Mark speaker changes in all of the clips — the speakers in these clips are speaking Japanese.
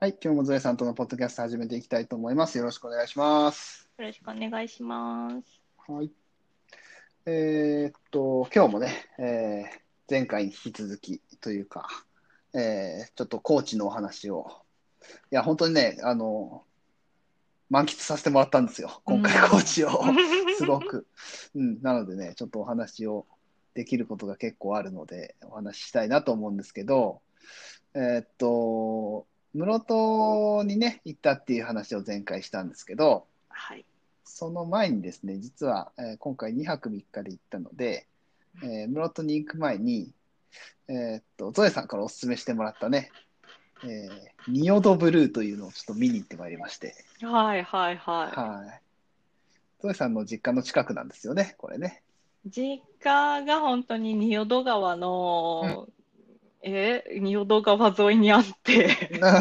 Speaker 1: はい、今日もゾエさんとのポッドキャスト始めていきたいと思います。よろしくお願いします。
Speaker 2: よろしくお願いします。
Speaker 1: はい。えーっと、今日もね、えー前回に引き続きというか、えーちょっとコーチのお話を、いや、本当にね、あの、満喫させてもらったんですよ。今回
Speaker 2: うん
Speaker 1: コーチを、すごく。うん、なのでね、ちょっとお話をできることが結構あるので、お話ししたいなと思うんですけど、えーっと、室戸にね、行ったっていう話を前回したんですけど、
Speaker 2: はい。
Speaker 1: その前にですね、実は、えー今回2泊3日で行ったので、えー室戸に行く前に、えーっと、ゾエさんからお勧めしてもらったね、えー仁淀ブルーというのをちょっと見に行ってまいりまして、
Speaker 2: はいはいは
Speaker 1: はい。ゾエさんの実家の近くなんですよね、これね。
Speaker 2: い。実家が本当に仁淀川の、え、仁淀川沿いにあって、まあ、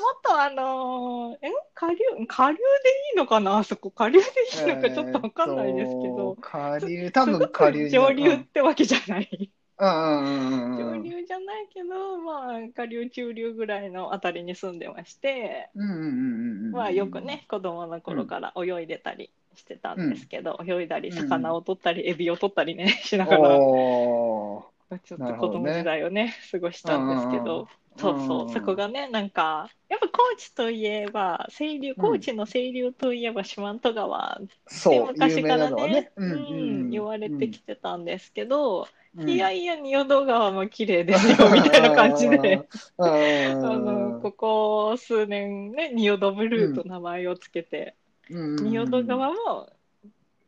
Speaker 2: もっとあのーえ、下流、下流でいいのかな？あそこ、下流でいいのかちょっとわかんないですけど、
Speaker 1: 下流、多分下流に
Speaker 2: 上流ってわけじゃない。
Speaker 1: うんうんうんうん
Speaker 2: 上
Speaker 1: うん。
Speaker 2: 流じゃないけど、まあ、下流、中流ぐらいのあたりに住んでまして、
Speaker 1: うんうんうんうんうん。
Speaker 2: まあ、よくね、子供の頃から泳いでたりしてたんですけど、泳いだり、魚を取ったり、エビを取ったりね、しながら。ちょっと子供時代をね、過ごしたんですけど、そうそう、そこがね、なんか、やっぱ高知といえば、清流、高知の清流といえば四万十川。って昔から
Speaker 1: ね
Speaker 2: ね、。
Speaker 1: うん
Speaker 2: うん。言われてきてたんですけど、
Speaker 1: うん。
Speaker 2: いやいや、仁淀川も綺麗ですよ、みたいな感じで。
Speaker 1: うん。
Speaker 2: あのここ数年ね、仁淀ブルーと名前をつけて、
Speaker 1: うん。
Speaker 2: 仁淀川も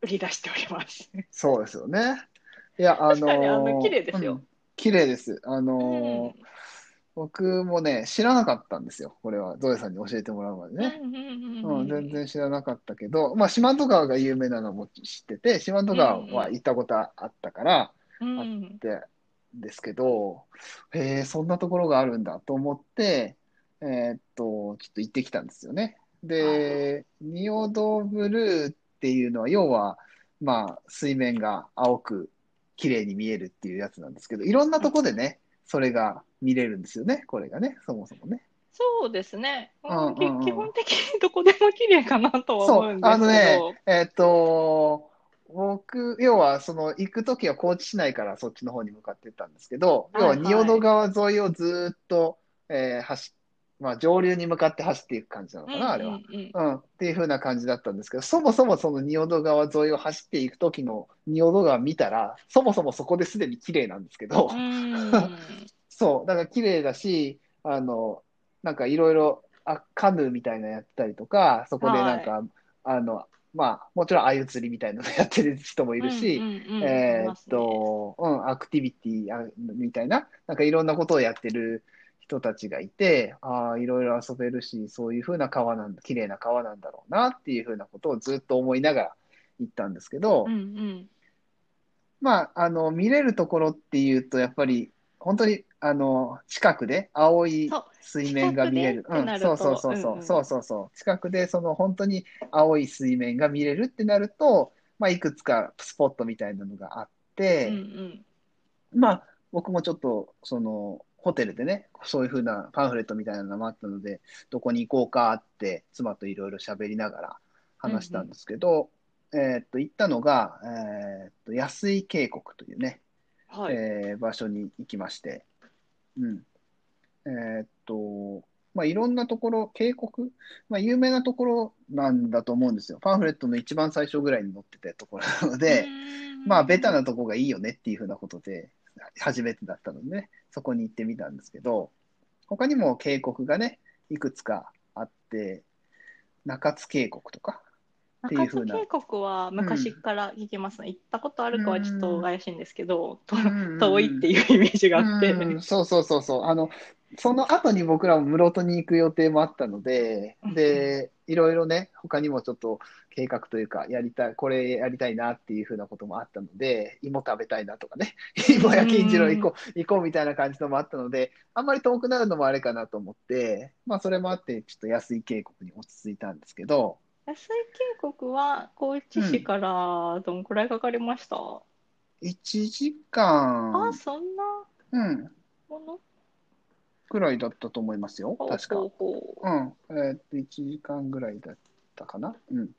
Speaker 2: 売り出しております。
Speaker 1: そうですよね。いや、あの
Speaker 2: 確かにあの綺麗ですよ
Speaker 1: うん綺麗です。あのー僕もね、知らなかったんですよ。これは、ゾエさんに教えてもらうまでね。
Speaker 2: うん
Speaker 1: 全然知らなかったけど、まあ、四万十川が有名なのも知ってて、四万十川は行ったことあったから、
Speaker 2: うん
Speaker 1: ってですけど、へえ、そんなところがあるんだと思って、えーっと、ちょっと行ってきたんですよね。で、仁淀ブルーっていうのは、要は、まあ、水面が青く綺麗に見えるっていうやつなんですけど、いろんなとこでね、それが見れるんですよね、これがね、そもそもね。
Speaker 2: そうですね、うん
Speaker 1: うんうんうん。
Speaker 2: き基本的にどこでも綺麗かなとは思
Speaker 1: そうう、
Speaker 2: んですけど、
Speaker 1: あのね、えーっと、僕、要は、その、行くときは高知市内からそっちの方に向かってったんですけど、要は、仁淀川沿いをずーっと、えー走っ、まあ、上流に向かって走っていく感じなのかな、あれは。
Speaker 2: うん。
Speaker 1: っていう風な感じだったんですけど、そもそもその仁淀川沿いを走っていくときの仁淀川見たら、そもそもそこですでに綺麗なんですけど、
Speaker 2: うん。
Speaker 1: そう、だから綺麗だし、あの、なんかいろいろ、あ、カヌーみたいなのやったりとか、そこでなんか、あの、まあ、もちろん鮎釣りみたいなのやってる人もいるし、えーっと、うん、アクティビティあみたいな、なんかいろんなことをやってる人たちがいて、ああ、いろいろ遊べるし、そういう風な川なんだ、綺麗な川なんだろうなっていう風なことをずっと思いながら行ったんですけど、
Speaker 2: うんうん。
Speaker 1: まあ、あの、見れるところっていうと、やっぱり、本当に、あの、近くで青い水面が見れる。うん、そうそうそうそう、
Speaker 2: うんうん。
Speaker 1: そうそうそう。近くで、その本当に青い水面が見れるってなると、まあ、いくつかスポットみたいなのがあって、
Speaker 2: うんうん。
Speaker 1: まあ、僕もちょっと、その、ホテルでね、そういうふうなパンフレットみたいなのもあったので、どこに行こうかって、妻といろいろ喋りながら話したんですけど、えーっと、行ったのが、えーっと、安井渓谷というね、
Speaker 2: はい
Speaker 1: えー場所に行きまして、うん。えーっと、まあ、いろんなところ、渓谷、まあ、有名なところなんだと思うんですよ。パンフレットの一番最初ぐらいに載ってたところなので、まあ、ベタなとこがいいよねっていうふうなことで、初めてだったのでね、そこに行ってみたんですけど、他にも渓谷がね、いくつかあって、中津渓谷とか、っていう
Speaker 2: 中
Speaker 1: 風な。
Speaker 2: 津渓谷は昔から行きますね、行ったことあるかはちょっと怪しいんですけど、と
Speaker 1: うん。
Speaker 2: 遠いっていうイメージがあって、
Speaker 1: うん。そうそうそうそう。あの、その後に僕らも室戸に行く予定もあったので、で、いろいろね、他にもちょっと計画というか、やりたい、これやりたいなっていうふうなこともあったので、芋食べたいなとかね、芋焼きんじろ行こう、行こうみたいな感じのもあったので、あんまり遠くなるのもあれかなと思って、まあそれもあって、ちょっと安い渓谷に落ち着いたんですけど、
Speaker 2: 安井渓谷は高知市からどんくらいかかりました、
Speaker 1: 1時間。
Speaker 2: あ、、そんな
Speaker 1: うん、
Speaker 2: もの？
Speaker 1: ぐらいだったと思いますよ、確か。
Speaker 2: ほうほう
Speaker 1: うん。えーっと、1時間ぐらいだったかな。うん。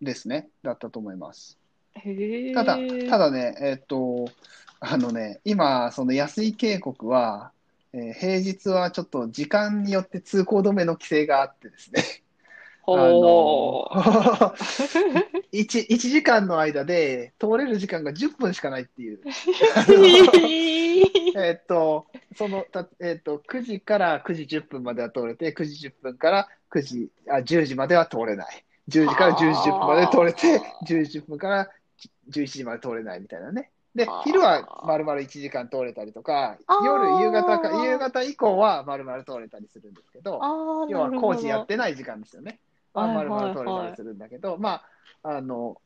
Speaker 1: ですね。だったと思います。ただ、ただね、えーっと、あのね、今、その安井渓谷は、えー平日はちょっと時間によって通行止めの規制があってですね。
Speaker 2: ほう。
Speaker 1: あの 1, 1 時間の間で通れる時間が10分しかないっていう。えっと、その、たえっと、9時から9時10分までは通れて、9時10分から9時、あ、10時までは通れない。10時から10時10分まで通れて、10時10分から11時まで通れないみたいなね。で昼は丸々1時間通れたりとか、夜、夕方か、夕方以降は丸々通れたりするんですけど、要は工事やってない時間ですよね。
Speaker 2: はい
Speaker 1: まるまる取れたりするんだけど、まあ、あの、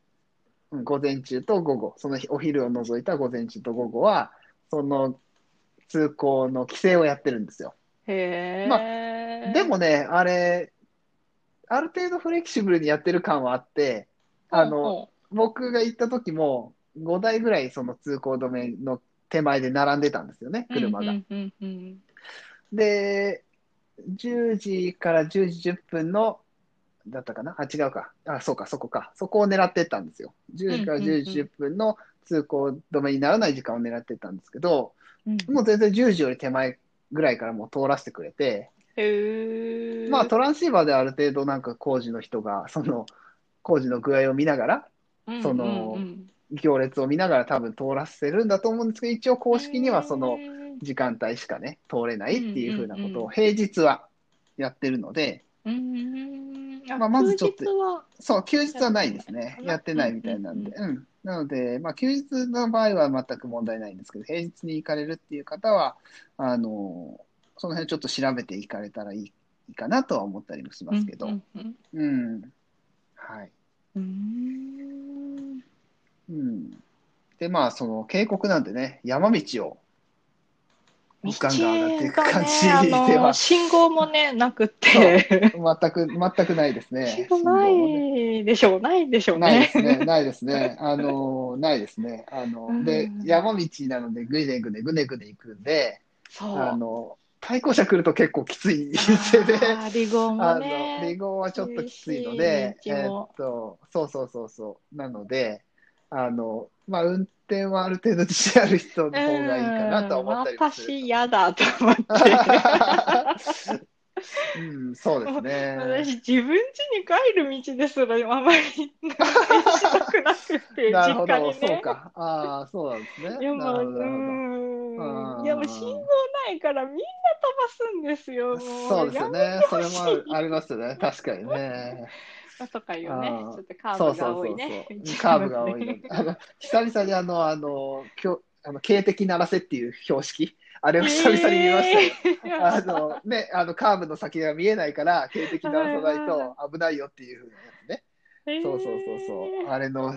Speaker 1: うん午前中と午後、その日お昼を除いた午前中と午後は、その通行の規制をやってるんですよ。
Speaker 2: へえ。
Speaker 1: までもね、あれ、ある程度フレキシブルにやってる感はあって、あの、僕が行った時も、5台ぐらいその通行止めの手前で並んでたんですよね、車が。
Speaker 2: うんうんうん
Speaker 1: で、10時から10時10分の、だったかな？あ、違うか。あ、そうか、そこか。そこを狙ってったんですよ。10時から10時10分の通行止めにならない時間を狙ってったんですけど、
Speaker 2: うんうん。
Speaker 1: もう全然10時より手前ぐらいからもう通らせてくれて、
Speaker 2: へえ。
Speaker 1: まあトランシーバーである程度なんか工事の人が、その工事の具合を見ながら、その行列を見ながら多分通らせるんだと思うんですけど、一応
Speaker 2: うん
Speaker 1: 公式にはその
Speaker 2: うん
Speaker 1: 時間帯しかね、通れないっていうふうなことを平日はやってるので、
Speaker 2: うんあ
Speaker 1: まあまずちょっと
Speaker 2: 休日は
Speaker 1: そう、休日はないですね。や
Speaker 2: やっててない
Speaker 1: みたいなんで。うん。なので、まあ、休日の場合は全く問題ないんですけど、平日に行かれるっていう方は、あの、その辺ちょっと調べて行かれたらいいいいかなとは思ったりもしますけど。
Speaker 2: うんうん
Speaker 1: うん。はい。
Speaker 2: うん
Speaker 1: うん。で、まあ、その渓谷なんでね、山道をガンガン上が
Speaker 2: ね信号もね、なくって、
Speaker 1: 全く、全くないですね。
Speaker 2: ないでしょう、ないでしょう
Speaker 1: ないで
Speaker 2: ね。
Speaker 1: すね、ないですね。あの、ないですね。あの、で
Speaker 2: う、ん
Speaker 1: 山道なので、ぐねぐねぐねぐね行くんで。あの、対向車来ると結構きつい店で、
Speaker 2: あーリゴン
Speaker 1: あの、
Speaker 2: もね。
Speaker 1: 離合はちょっときついので、えっと、そうそうそうそう。なので、あの、まあ、運転はある程度自信ある人の方がいいかなとは思ったりもする。
Speaker 2: 私嫌だと思って。
Speaker 1: うん、そうですね。
Speaker 2: 私、自分家に帰る道ですらあまり運転したくなくて、
Speaker 1: なるほ
Speaker 2: ね。
Speaker 1: そうか。ああ、そうなんですね。
Speaker 2: いや、まあ、うん。いや、もう信号ないからみんな飛ばすんですよ。
Speaker 1: そうですよね。それもありますよね。確かにね。
Speaker 2: めとかいうね、ちょっとカーブが
Speaker 1: そうそうそうそう
Speaker 2: 多いね。
Speaker 1: カーブが多いので。あの、久々にあの、あの、きょあの警笛鳴らせっていう標識、あれを久々に見ましたよ。あの、ね、あの、カーブの先が見えないから、警笛鳴らさないと危ないよっていうふうなやつね。
Speaker 2: えー
Speaker 1: そうそうそうそう。あれの、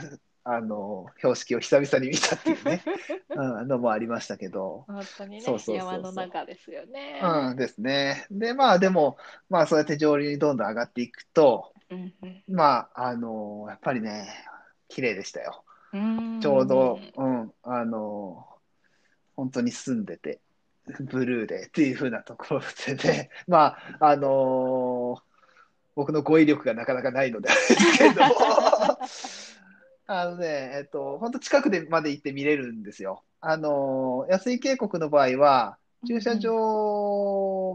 Speaker 1: あの、標識を久々に見たっていうね、うん、のもありましたけど。
Speaker 2: 本当にね
Speaker 1: そう
Speaker 2: 山の中ですよね。
Speaker 1: うんですね。で、まあでも、まあそうやって上流にどんどん上がっていくと、
Speaker 2: うんうん
Speaker 1: まあ、あの、やっぱりね、綺麗でしたよ。
Speaker 2: うん
Speaker 1: ちょうど、うん、あの、本当に住んでて、ブルーでっていう風なところでね、まあ、あの僕の語彙力がなかなかないのであれですけれども、あのね、えっと、本当近くでまで行って見れるんですよ。あの、安井渓谷の場合は、駐車場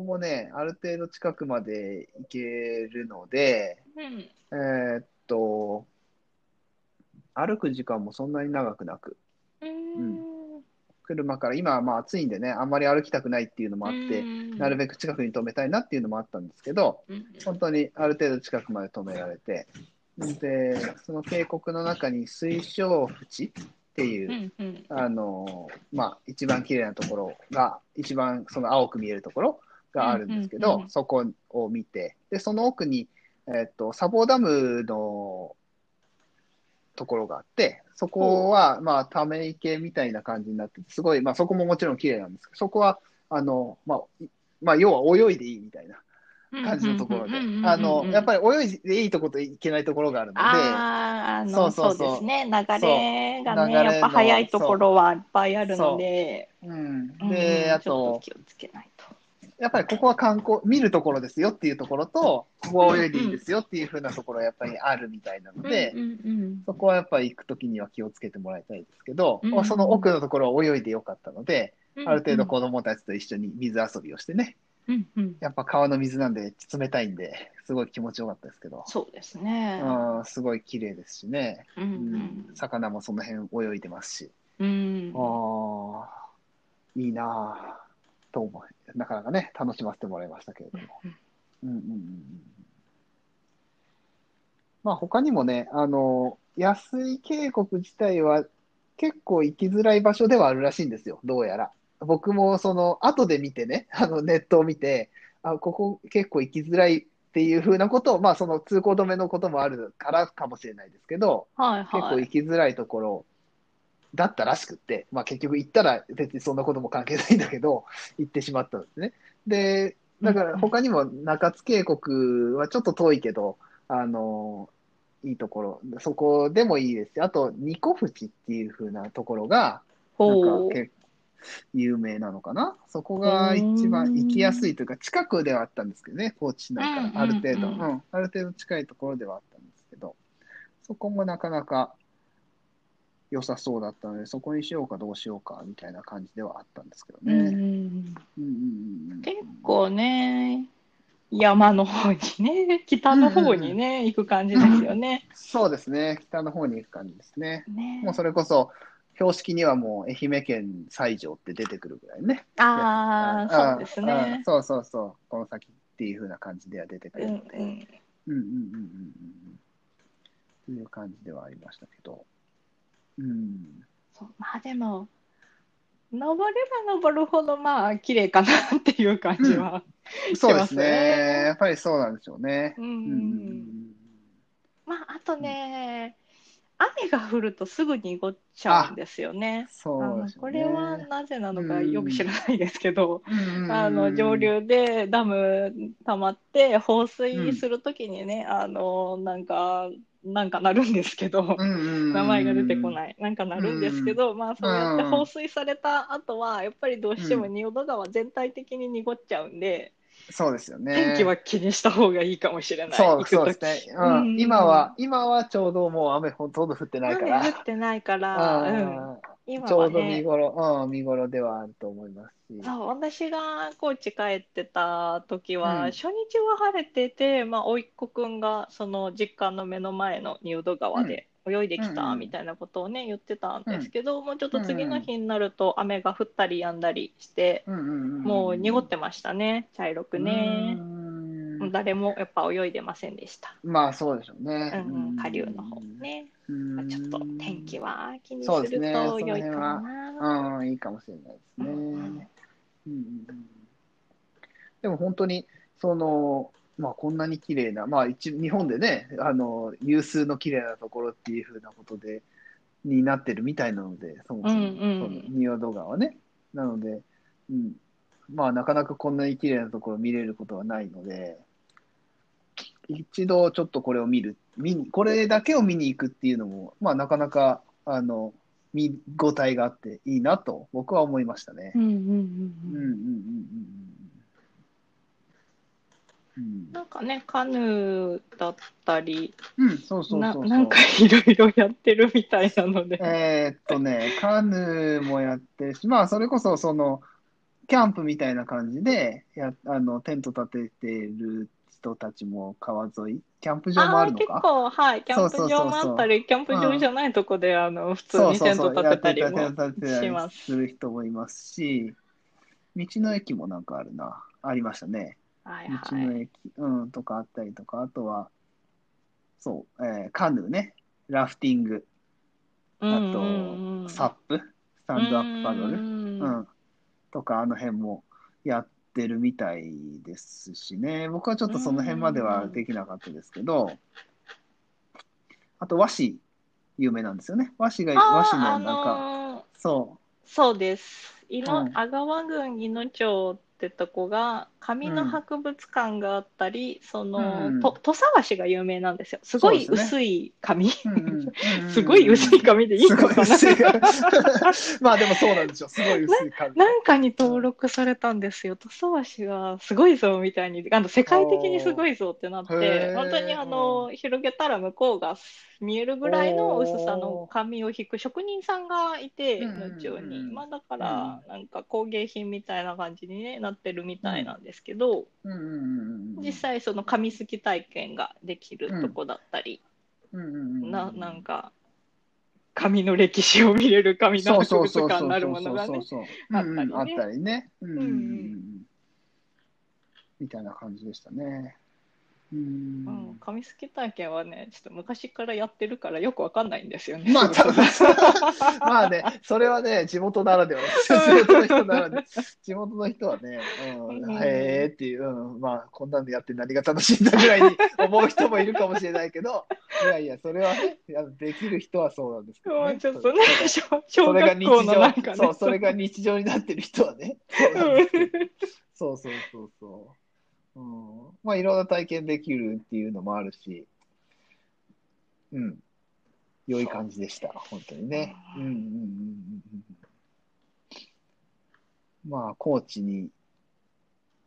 Speaker 1: もね、ある程度近くまで行けるので、
Speaker 2: うん。
Speaker 1: えーっと、歩く時間もそんなに長くなく、
Speaker 2: うん。
Speaker 1: 車から、今はまあ暑いんでね、あんまり歩きたくないっていうのもあって、なるべく近くに止めたいなっていうのもあったんですけど、
Speaker 2: うん。
Speaker 1: 本当にある程度近くまで止められて、で、その渓谷の中に水晶淵っていうう、
Speaker 2: んうん。
Speaker 1: あの、まあ、一番綺麗なところが、一番その青く見えるところがあるんですけど、
Speaker 2: うんうんうん
Speaker 1: そこを見て、で、その奥に、えっと、砂防ダムのところがあって、そこは、まあ、ため池みたいな感じになってて、すごい、まあ、そこももちろん綺麗なんですけど、そこは、あの、まあ、いまあ、要は泳いでいいみたいな感じのところで、あの、やっぱり泳いでいいところといけないところがあるので、
Speaker 2: あの
Speaker 1: そうそうそう。
Speaker 2: ですね、流れがね、やっぱ早いところはいっぱいあるので、
Speaker 1: う。ん、
Speaker 2: うん。
Speaker 1: で、あ
Speaker 2: ちょ
Speaker 1: と
Speaker 2: っ、気をつけないと。
Speaker 1: やっぱりここは観光、見るところですよっていうところと、ここは泳いでいいですよっていうふうなところはやっぱりあるみたいなので、
Speaker 2: うんうん
Speaker 1: そこはやっぱり行くときには気をつけてもらいたいですけど、
Speaker 2: うん。
Speaker 1: その奥のところは泳いでよかったので、
Speaker 2: うん、
Speaker 1: ある程度子供たちと一緒に水遊びをしてね、
Speaker 2: うんうん、
Speaker 1: やっぱ川の水なんで冷たいんで、すごい気持ちよかったですけど、
Speaker 2: そうですね。
Speaker 1: うん、すごい綺麗ですしね、
Speaker 2: う
Speaker 1: うん。ん、魚もその辺泳いでますし、
Speaker 2: うん。
Speaker 1: ああ、いいなあと思い、なかなかね、楽しませてもらいましたけれども。うん。うんうんうん。まあ他にもね、あの、安井渓谷自体は結構行きづらい場所ではあるらしいんですよ、どうやら。僕もその後で見てね、あのネットを見て、あ、ここ結構行きづらいっていうふうなことを、まあその通行止めのこともあるからかもしれないですけど、
Speaker 2: はい
Speaker 1: 結構
Speaker 2: はい。
Speaker 1: 行きづらいところだったらしくって、まあ結局行ったら別にそんなことも関係ないんだけど、行ってしまったんですね。で、だから他にも中津渓谷はちょっと遠いけど、あの、いいところ、そこでもいいですし、あと、ニコフチっていう風なところが、なん。か結構有名なのかな？そこが一番行きやすいというか、近くではあったんですけどね、高知市内から、ある程度、
Speaker 2: うんうん。うん
Speaker 1: うん、ある程度近いところではあったんですけど、そこもなかなか良さそうだったので、そこにしようかどうしようかみたいな感じではあったんですけどね。
Speaker 2: うん
Speaker 1: うんうん。うんうん
Speaker 2: 結構ね、山の方にね、北の方にね、行く感じですよね。
Speaker 1: そうですね、北の方に行く感じですね。
Speaker 2: ね。
Speaker 1: もうそれこそ、標識にはもう愛媛県西条って出てくるぐらいね。
Speaker 2: ああ、そうですね。
Speaker 1: そうそうそう、この先っていう風な感じでは出てく
Speaker 2: うん
Speaker 1: るので、うんうんうんうんうん。という感じではありましたけど、うん、
Speaker 2: そうまあでも、登れば登るほどまあ綺麗かなっていう感じは。
Speaker 1: そうです
Speaker 2: ね。
Speaker 1: ね、やっぱりそうなんでしょうね。
Speaker 2: うん
Speaker 1: うんうん。
Speaker 2: まああとね、雨が降るとすぐ濁っちゃうんですよね。
Speaker 1: そうね。
Speaker 2: これはなぜなのかよく知らないですけど、
Speaker 1: うんうん
Speaker 2: あの上流でダム溜まって放水するときにね、あのなんかなんかなるんですけど、
Speaker 1: うんうんうん
Speaker 2: 名前が出てこない、なんかなるんですけど、まあそうやって
Speaker 1: うん。
Speaker 2: 放水された後はやっぱりどうしても仁淀川全体的に濁っちゃうんで、
Speaker 1: そうですよね。
Speaker 2: 天気は気にした方がいいかもしれない。
Speaker 1: そうそう
Speaker 2: 時
Speaker 1: ですね、うん今は、今はちょうどもう雨ほとんど降ってないから。
Speaker 2: 雨降ってないから、うん、
Speaker 1: うん
Speaker 2: 今は
Speaker 1: ちょうど見
Speaker 2: ね。
Speaker 1: 頃、うん、見頃ではあると思いますし。
Speaker 2: そう私が高知帰ってた時は、
Speaker 1: うん
Speaker 2: 初日は晴れてて、まあ、甥っ子くんがその実家の目の前の仁淀川で泳いできたみたいなことをね言ってたんですけど、もうちょっと次の日になると雨が降ったりやんだりして、もう濁ってましたね茶色くね。誰もやっぱ泳いでませんでした。
Speaker 1: まあそうでしょうね。
Speaker 2: うんうん、下流の方ね。
Speaker 1: うん。
Speaker 2: まあちょっと天気は気にすると良いか
Speaker 1: は。
Speaker 2: な。
Speaker 1: うん、いいかもしれないですね。
Speaker 2: うん。
Speaker 1: でも本当に、その、まあ、こんなに綺麗な、まあ一、日本でね、あの、有数の綺麗なところっていうふうなことで、になってるみたいなので、そもそも、
Speaker 2: うんうん、
Speaker 1: 仁淀川はね。なので、うん、まあ、なかなかこんなに綺麗なところ見れることはないので、一度ちょっとこれを見る、見に、これだけを見に行くっていうのも、まあ、なかなか、あの、見応えがあっていいなと僕は思いましたね。
Speaker 2: うんうんうん
Speaker 1: うん。うんうん
Speaker 2: うん
Speaker 1: うん。
Speaker 2: なんかね、カヌーだったり、
Speaker 1: うん。うん、そうそう
Speaker 2: な
Speaker 1: そうそう。
Speaker 2: なんかいろいろやってるみたいなので。
Speaker 1: えーっとね、カヌーもやってるし、まあ、それこそ、その、キャンプみたいな感じで、や、あの、テント立ててる人たちも川沿い、キャンプ場もあるのか？
Speaker 2: 結構、はい、キャンプ場もあったり、キャンプ場じゃないとこで、あの、普通にテント立てたりもします。
Speaker 1: する人もいますし、道の駅もなんかあるな。ありましたね。
Speaker 2: はい
Speaker 1: 道の
Speaker 2: はい。
Speaker 1: 駅、うん、とかあったりとか、あとは、そう、えーカヌーね、ラフティング、あ
Speaker 2: うん
Speaker 1: と、
Speaker 2: うんうん。
Speaker 1: サップ、スタンドアップパドル、
Speaker 2: うん
Speaker 1: うん、とか、あの辺もやってるみたいですしね、僕はちょっとその辺まではできなかったですけど、あと和紙、有名なんですよね。和紙が、和紙のなんか、
Speaker 2: あのー
Speaker 1: そ
Speaker 2: そうです。いの
Speaker 1: うん。
Speaker 2: 阿川郡いの町ってた子が紙の博物館があったり、その、
Speaker 1: うん。
Speaker 2: と土佐和紙が有名なんですよ。すごい
Speaker 1: そうです
Speaker 2: 薄い紙、すごい薄い紙でいい
Speaker 1: すごい。
Speaker 2: のかな
Speaker 1: 薄い まあでもそうなんでしょう。すごい薄い紙。
Speaker 2: なんかに登録されたんですよ。土佐和紙がすごいぞみたいに、あの世界的にすごいぞってなっ
Speaker 1: へ
Speaker 2: て、
Speaker 1: ー。
Speaker 2: 本当にあの広げたら向こうが見えるぐらいの薄さの紙を引く職人さんがいて、
Speaker 1: うんうんうん
Speaker 2: 後ろに。まあだから、なんか工芸品みたいな感じに、ね、なってるみたいなんですけど、
Speaker 1: うんうんうんうん。
Speaker 2: 実際その紙すき体験ができるとこだったり、
Speaker 1: うん。うんうん
Speaker 2: ななんか、紙の歴史を見れる紙の博物館なるものがね。あったりね。
Speaker 1: うんう。うんうんうん
Speaker 2: う
Speaker 1: うんん。みたいな感じでしたね。うん
Speaker 2: うん、紙すき体験はね、ちょっと昔からやってるからよくわかんないんですよね。
Speaker 1: まあ、多分 まあね、それはね、地元ならでは。地元の人ならで、地元の人はね、うん
Speaker 2: うん
Speaker 1: へーっていう、うん、まあ、こんなんでやって何が楽しいんだぐらいに思う人もいるかもしれないけど、いやいや、それはね、できる人はそうなんですけど
Speaker 2: も
Speaker 1: ね。
Speaker 2: うちょっとね、小小
Speaker 1: それが日
Speaker 2: 学校のなんね。
Speaker 1: そう、それが日常になってる人はね。そうそうそうそうそう。うん、まあ、いろんな体験できるっていうのもあるし、うん。良い感じでした、本当にね。うんうんうんうんうん。まあ、高知に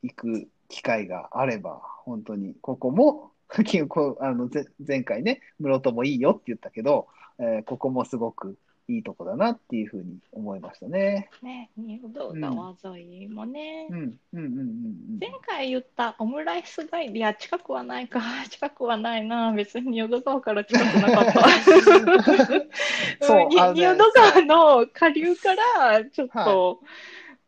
Speaker 1: 行く機会があれば、本当に、ここも、あのぜ前回ね、室戸もいいよって言ったけど、えーここもすごくいいとこだなっていうふうに思いましたね。
Speaker 2: ね、仁淀川沿いもね。
Speaker 1: うん、うん、うん、うん
Speaker 2: 前回言ったオムライス街いや、近くはないか、近くはないな、別に仁淀川から近くなかった。
Speaker 1: そう
Speaker 2: 仁淀川の下流からちょっと、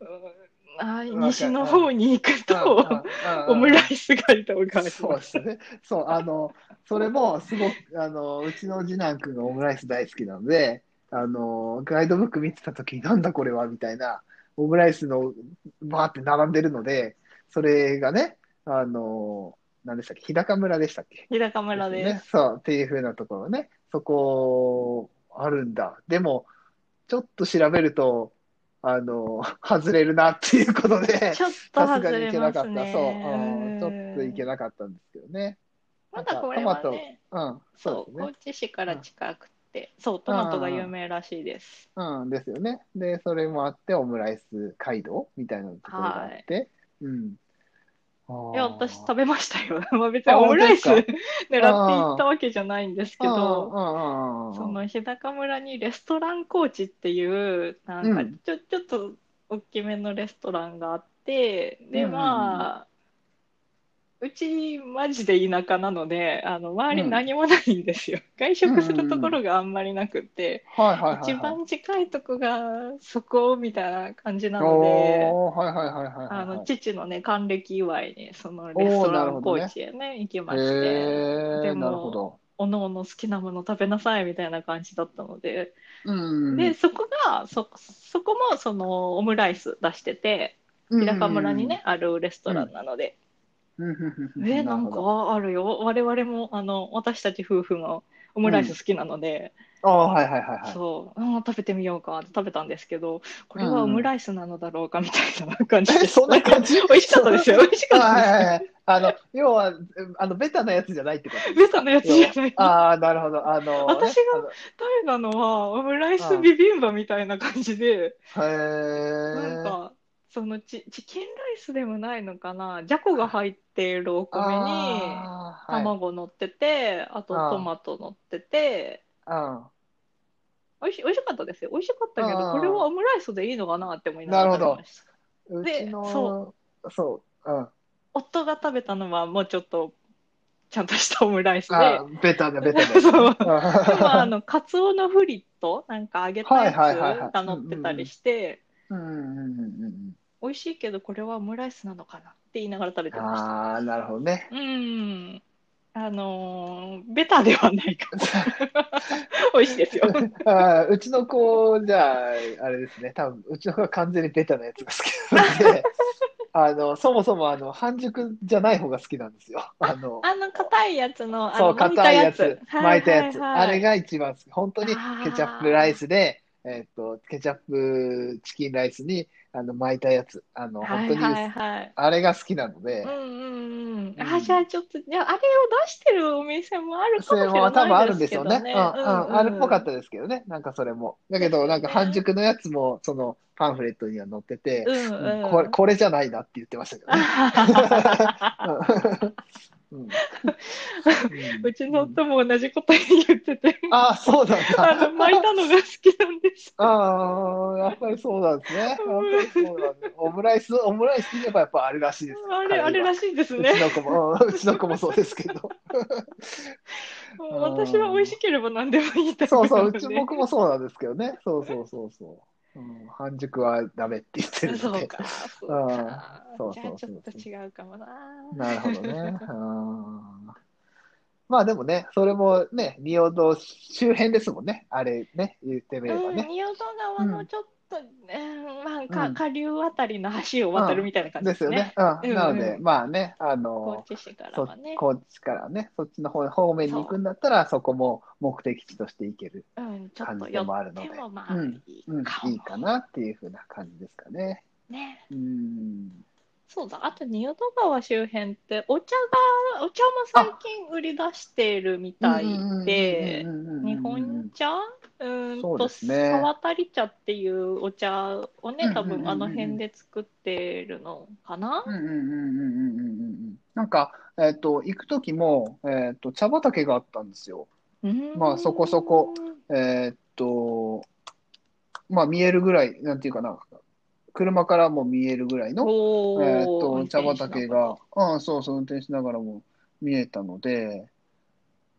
Speaker 2: うんあ西の方に行く
Speaker 1: うん。
Speaker 2: と、オムライス街道があり
Speaker 1: そう。ですね。そう、あの、それもすごく、あの、うちの次男君がオムライス大好きなので、あの、ガイドブック見てたときに、なんだこれはみたいな、オムライスのバーって並んでるので、それがね、あの、何でしたっけ、日高村でしたっけ？
Speaker 2: 日高村です。
Speaker 1: ね。そう、っていう風なところね、そこ、あるんだ。でも、ちょっと調べると、あの、外れるなっていうことで、
Speaker 2: ちょっと外れ
Speaker 1: 行けなかった。
Speaker 2: ますね。
Speaker 1: そう、うん、ちょっと行けなかったんですけどね。
Speaker 2: まだこれはね、
Speaker 1: うん、
Speaker 2: そ
Speaker 1: そうね。
Speaker 2: 高知市から近くて、そう、トマトが有名らしいです。
Speaker 1: うん、ですよね。で、それもあって、オムライス街道みたいなところがあって、うん。あ
Speaker 2: いや、私食
Speaker 1: べ
Speaker 2: べましたよ。まあ別に
Speaker 1: あ
Speaker 2: オムライス
Speaker 1: 本
Speaker 2: 狙って行ったわけじゃないんですけど、
Speaker 1: ど
Speaker 2: その日高村にレストラン高知っていう、なんか
Speaker 1: うん。
Speaker 2: ちょ、ちょっと大きめのレストランがあって、で、まあ、うちマジで田舎なので、あの、周り何もないんですよ。外食するところがあんまりなくて。一番近いとこがそこみたいな感じなので、
Speaker 1: おー、はいはいはいはいはい。
Speaker 2: あの、父のね、還暦祝いに、そのレストラン高知へね、行きま
Speaker 1: へ
Speaker 2: して、
Speaker 1: ー、
Speaker 2: でも。おのおの好きなもの食べなさいみたいな感じだったので、
Speaker 1: うん。
Speaker 2: で、そこが、そ、そこも、その、オムライス出してて、
Speaker 1: うん、
Speaker 2: 日高村にね、あるレストランなので、
Speaker 1: うん。うんうんうん
Speaker 2: え、なんかあるよ。我々も、あの、私たち夫婦もオムライス好きなので、
Speaker 1: ああ、はいはいはいはい。
Speaker 2: そう、うん、食べてみようかって食べたんですけど、これはオムライスなのだろうかみたいな感じで
Speaker 1: え、そんな感じ？
Speaker 2: 美味しかったですよ。美味しか
Speaker 1: あはい
Speaker 2: った
Speaker 1: はいはい。あの、要は、あの、ベタなやつじゃないってこと？
Speaker 2: ベタなやつじゃない。
Speaker 1: ああ、なるほど。あの、
Speaker 2: 私が
Speaker 1: ね
Speaker 2: 食べたのは、オムライスビビンバみたいな感じで、
Speaker 1: へえ。
Speaker 2: なんか、そのチ、チキンライスでもないのかな、じゃこが入っているお米に、卵乗ってて、あと
Speaker 1: あー
Speaker 2: トマト乗ってて、
Speaker 1: うん。
Speaker 2: 美味し美味しかったですよ。美味しかったけ
Speaker 1: あ
Speaker 2: ど、
Speaker 1: ー
Speaker 2: これはオムライスでいいのかなって思いながら食べました。
Speaker 1: う
Speaker 2: で
Speaker 1: ちの、
Speaker 2: そ
Speaker 1: そう、うん。
Speaker 2: 夫が食べたのはもうちょっとちゃんとしたオムライスで、
Speaker 1: あベタだ、ベタだ。
Speaker 2: そう。
Speaker 1: うん。
Speaker 2: でもあの、カツオのフリット、なんか揚げたやつ
Speaker 1: はいはいはいはい。
Speaker 2: が乗ってたりして、
Speaker 1: うんうんうんうん
Speaker 2: 美味しいけどこれはオムライスなのかなって言いながら食べ
Speaker 1: うん。
Speaker 2: てました。
Speaker 1: ああ、なるほどね。
Speaker 2: うん。あのーベタではないかも。美味しいですよ。
Speaker 1: あーうちの子、じゃあ、あれですね、多分うちの子は完全にベタなやつが好きなので、あの、そもそも、あの、半熟じゃない方が好きなんですよ。あの、
Speaker 2: あの、硬いやつの、あ
Speaker 1: そう、
Speaker 2: の、巻いた
Speaker 1: 硬いや
Speaker 2: やつ
Speaker 1: つ、。巻いたやつ。
Speaker 2: はいはいはい
Speaker 1: あれが一番好き。本当にケチャップライスで、えっと、ケチャップチキンライスに、あの、巻いたやつ。あの、本当に、
Speaker 2: はいはいはい。
Speaker 1: あれが好きなので
Speaker 2: うん、うんうん。
Speaker 1: うん
Speaker 2: あ、じゃあちょっと、じゃああれを出してるお店もあるか
Speaker 1: そ
Speaker 2: もしれない
Speaker 1: れも多分あるん
Speaker 2: で
Speaker 1: ですすよ
Speaker 2: どね。
Speaker 1: うん、うん、あるっぽかった
Speaker 2: で
Speaker 1: ですけどね。なんかそれも。だけど、なんか半熟のやつも、そのパンフレットには載ってて、
Speaker 2: うんうん
Speaker 1: うんこれ、これじゃないなって言ってましたけどね。うん う
Speaker 2: ちの夫も同じこと言ってて、
Speaker 1: ああ、そうなん
Speaker 2: あ
Speaker 1: だ。
Speaker 2: の、巻いたのが好きなんです。
Speaker 1: ああ、やっぱりそうなんですね。やっぱりそうなんです。オムライス、オムライスにやっぱやっぱあるらしいです。
Speaker 2: あれ、あれらしいです
Speaker 1: う
Speaker 2: ね。
Speaker 1: ちの子も、うちの子もそうですけど。
Speaker 2: 私は美味しければ何でもいいと
Speaker 1: そうそう。
Speaker 2: う
Speaker 1: ち僕もそうなんですけどね。そうそうそうそう。うん、半熟はダメって言ってるので。
Speaker 2: そうか、そうか。
Speaker 1: そう
Speaker 2: じゃあちょっと違うかもな。
Speaker 1: なるほどね。うんまあでもね、それもね、仁淀堂周辺ですもんね。あれね、言ってみれば
Speaker 2: うん、
Speaker 1: ね。
Speaker 2: 仁淀川のちょっと、ねまあ、下流あたりの橋を渡るみたいな感じですすね
Speaker 1: でよね。。うん。
Speaker 2: うん
Speaker 1: なので、
Speaker 2: うん
Speaker 1: まあね、あ
Speaker 2: 高
Speaker 1: の、
Speaker 2: 知市から
Speaker 1: そ
Speaker 2: はね。
Speaker 1: こっちからね、そっちの方方面に行くんだったら、そこも目的地として行ける。感じでもあるのでうん。
Speaker 2: いいか
Speaker 1: なっていうふうな感じですかね。
Speaker 2: ね。
Speaker 1: うん。
Speaker 2: そうだ、あと仁淀川周辺ってお茶が、お茶も最近売り出しているみたいで、日本茶？うんと
Speaker 1: ですね。
Speaker 2: 沢渡茶っていうお茶をね、多分あの辺で作ってるのかな？
Speaker 1: うんうんうんうんうんうんうん。なんか、えっ、と、行く時も、えっ、と、茶畑があったんですよ。まあそこそこ。えっ、と、まあ見えるぐらい、なんていうかな、車からも見えるぐらいの、
Speaker 2: お
Speaker 1: えっ、
Speaker 2: ー
Speaker 1: と、茶畑が、うん、そうそう、運転しながらも見えたので、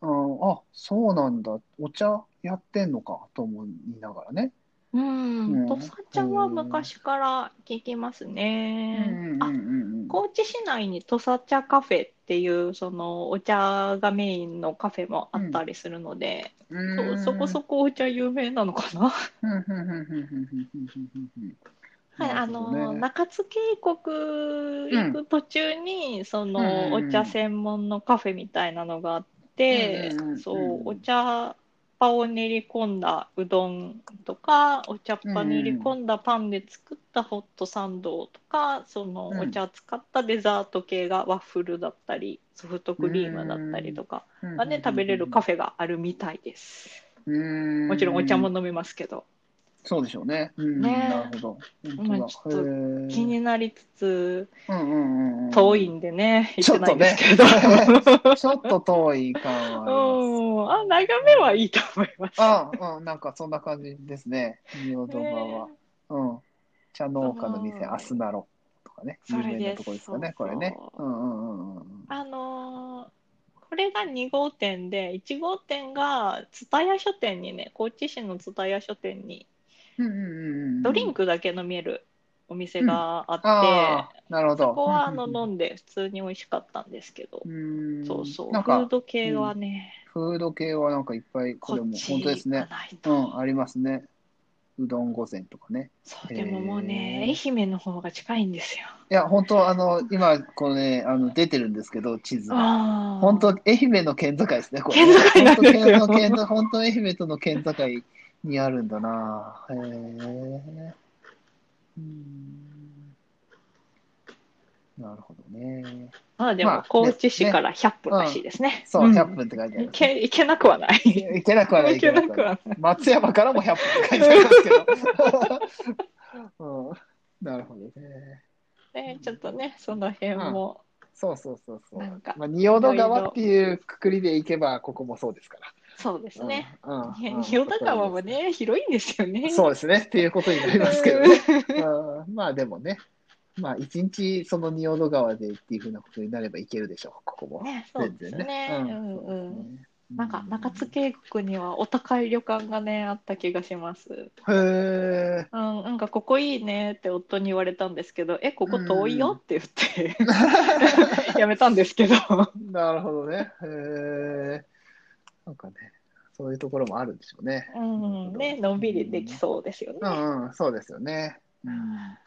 Speaker 1: うん、あ、そうなんだ、お茶やってんのかと思いながらね。
Speaker 2: う
Speaker 1: うん
Speaker 2: ん、土佐茶は昔から聞きます
Speaker 1: うん
Speaker 2: ね。高知市内に土佐茶カフェっていうそのお茶がメインのカフェもあったりするので、
Speaker 1: うん。
Speaker 2: そそこそこお茶有名なのかな。はい、
Speaker 1: ね、あ
Speaker 2: の中津渓谷行く途中に、
Speaker 1: うん、その
Speaker 2: お茶専門のカフェみたいなのがあって、
Speaker 1: うん、
Speaker 2: そうお茶葉を練り込んだうどんとかお茶っ葉練り込んだパンで作ったホットサンドとか、
Speaker 1: うん、その
Speaker 2: お茶使ったデザート系がワッフルだったりソフトクリームだったりとかがね、食べれるカフェがあるみたいです。もちろんお茶も飲みますけど。
Speaker 1: そうでしょうね。うん、
Speaker 2: ね
Speaker 1: なるほど。
Speaker 2: ちょっと気になりつつ
Speaker 1: うんうんうんうん
Speaker 2: 遠いんでね、行ってないん
Speaker 1: ちょっとね
Speaker 2: ですけど。
Speaker 1: ちょっと遠い感はあ
Speaker 2: あ、眺めはいいと思います。
Speaker 1: あうん、なんかそんな感じですね。仁淀川は。うん。茶農家の店、
Speaker 2: うん
Speaker 1: アスナロとかね。有名なとこですかね、これね。うんうんうんうん。
Speaker 2: あのーこれが2号店で、1号店が蔦屋書店にね、高知市の蔦屋書店に
Speaker 1: うんうんうんうん。
Speaker 2: ドリンクだけ飲めるお店があって、
Speaker 1: ああ、なるほど。
Speaker 2: そこはあの
Speaker 1: うんうん
Speaker 2: 飲んで普通に美味しかったんですけど、
Speaker 1: うん
Speaker 2: そうそう、
Speaker 1: なんか
Speaker 2: フー、ド系はね、
Speaker 1: フード系はなんかいっぱい、これも本当ですね。うん、ありますね。うどん御膳とかね。
Speaker 2: そう、でももうね、
Speaker 1: へー
Speaker 2: 愛媛の方が近いんですよ。
Speaker 1: いや、本当あの、今、このね、あの、出てるんですけど、地図が。
Speaker 2: ああ。
Speaker 1: 本当、愛媛の県境ですね、これ、
Speaker 2: 県境なんですよ
Speaker 1: 本当、愛媛との県境にあるんだな。へえ。うん。なるほどね。
Speaker 2: まあで
Speaker 1: まあ
Speaker 2: も高知市から100分らしいですね。
Speaker 1: そう、
Speaker 2: ん
Speaker 1: 100分って書いてある。
Speaker 2: 行け行けなくはない。
Speaker 1: いけなくはない。
Speaker 2: 行けなく
Speaker 1: い。
Speaker 2: はない。
Speaker 1: 松山からも100分って書いてありますけど。うん、なるほどね。
Speaker 2: ね、ちょっとね、その辺も、
Speaker 1: そうそうそうそう。
Speaker 2: なんか
Speaker 1: まあ、仁淀川っていうくくりでいけば、ここもそうですから。
Speaker 2: そうですね。
Speaker 1: うん。うん
Speaker 2: ね仁淀川も。ね、広いんですよね。
Speaker 1: そうですね。っていうことになりますけどね。うんまあでもね、まあ一日その仁淀川でっていうふうなことになればいけるでしょう、ここも。
Speaker 2: ね、そうですね。うんうん。
Speaker 1: そうですね
Speaker 2: なんか中津渓谷にはお高い旅館がね、あった気がします。
Speaker 1: へえ。
Speaker 2: うん、なんかここいいねって夫に言われたんですけど、え、ここ遠いよって言って、やめたんですけど。
Speaker 1: なるほどね。へえ。なんかね、そういうところもあるんでしょうね。
Speaker 2: うん、ね、のんびりできそうですよね。
Speaker 1: うんうん、そうですよね。うん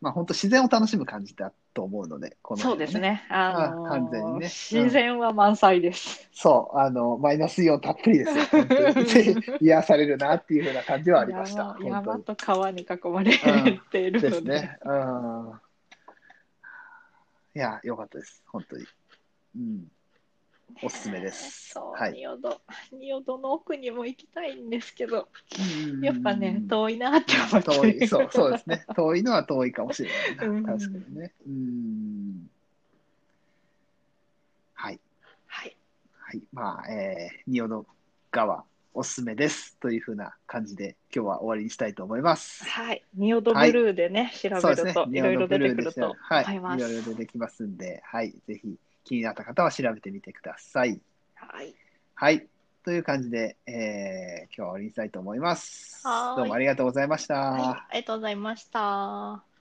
Speaker 1: まあ本当自然を楽しむ感じだと思うので、この、
Speaker 2: そうです。ね。あのー
Speaker 1: あ完全にね
Speaker 2: 自然は満載です。
Speaker 1: そう、あの、マイナスイオンたっぷりですよ。癒されるなっていうふうな感じはありました。
Speaker 2: 山山
Speaker 1: に
Speaker 2: と川に囲まれているので。
Speaker 1: ですね。うん。いや、よかったです。本当に。うん。おすすめです。
Speaker 2: そう、
Speaker 1: はい。
Speaker 2: 仁淀、仁淀の奥にも行きたいんですけど、
Speaker 1: うん
Speaker 2: やっぱね、遠いなって思って
Speaker 1: 遠い、そう、そうですね。遠いのは遠いかもしれない。確かにね。うん。はい。
Speaker 2: はい。
Speaker 1: はい。まあ、えー、仁淀川おすすめです。というふうな感じで、今日は終わりにしたいと思います。
Speaker 2: はい。仁淀ブルーでね、調べ
Speaker 1: そうですね
Speaker 2: ると、。いろいろ出てくると
Speaker 1: はい。
Speaker 2: 思います。
Speaker 1: いろいろ出てきますんで、はい。ぜひ気になった方は調べてみてください。
Speaker 2: はい。
Speaker 1: はい。という感じで、えー、今日は終わりにしたいと思います。どうもありがとうございました。
Speaker 2: はい。ありがとうございました。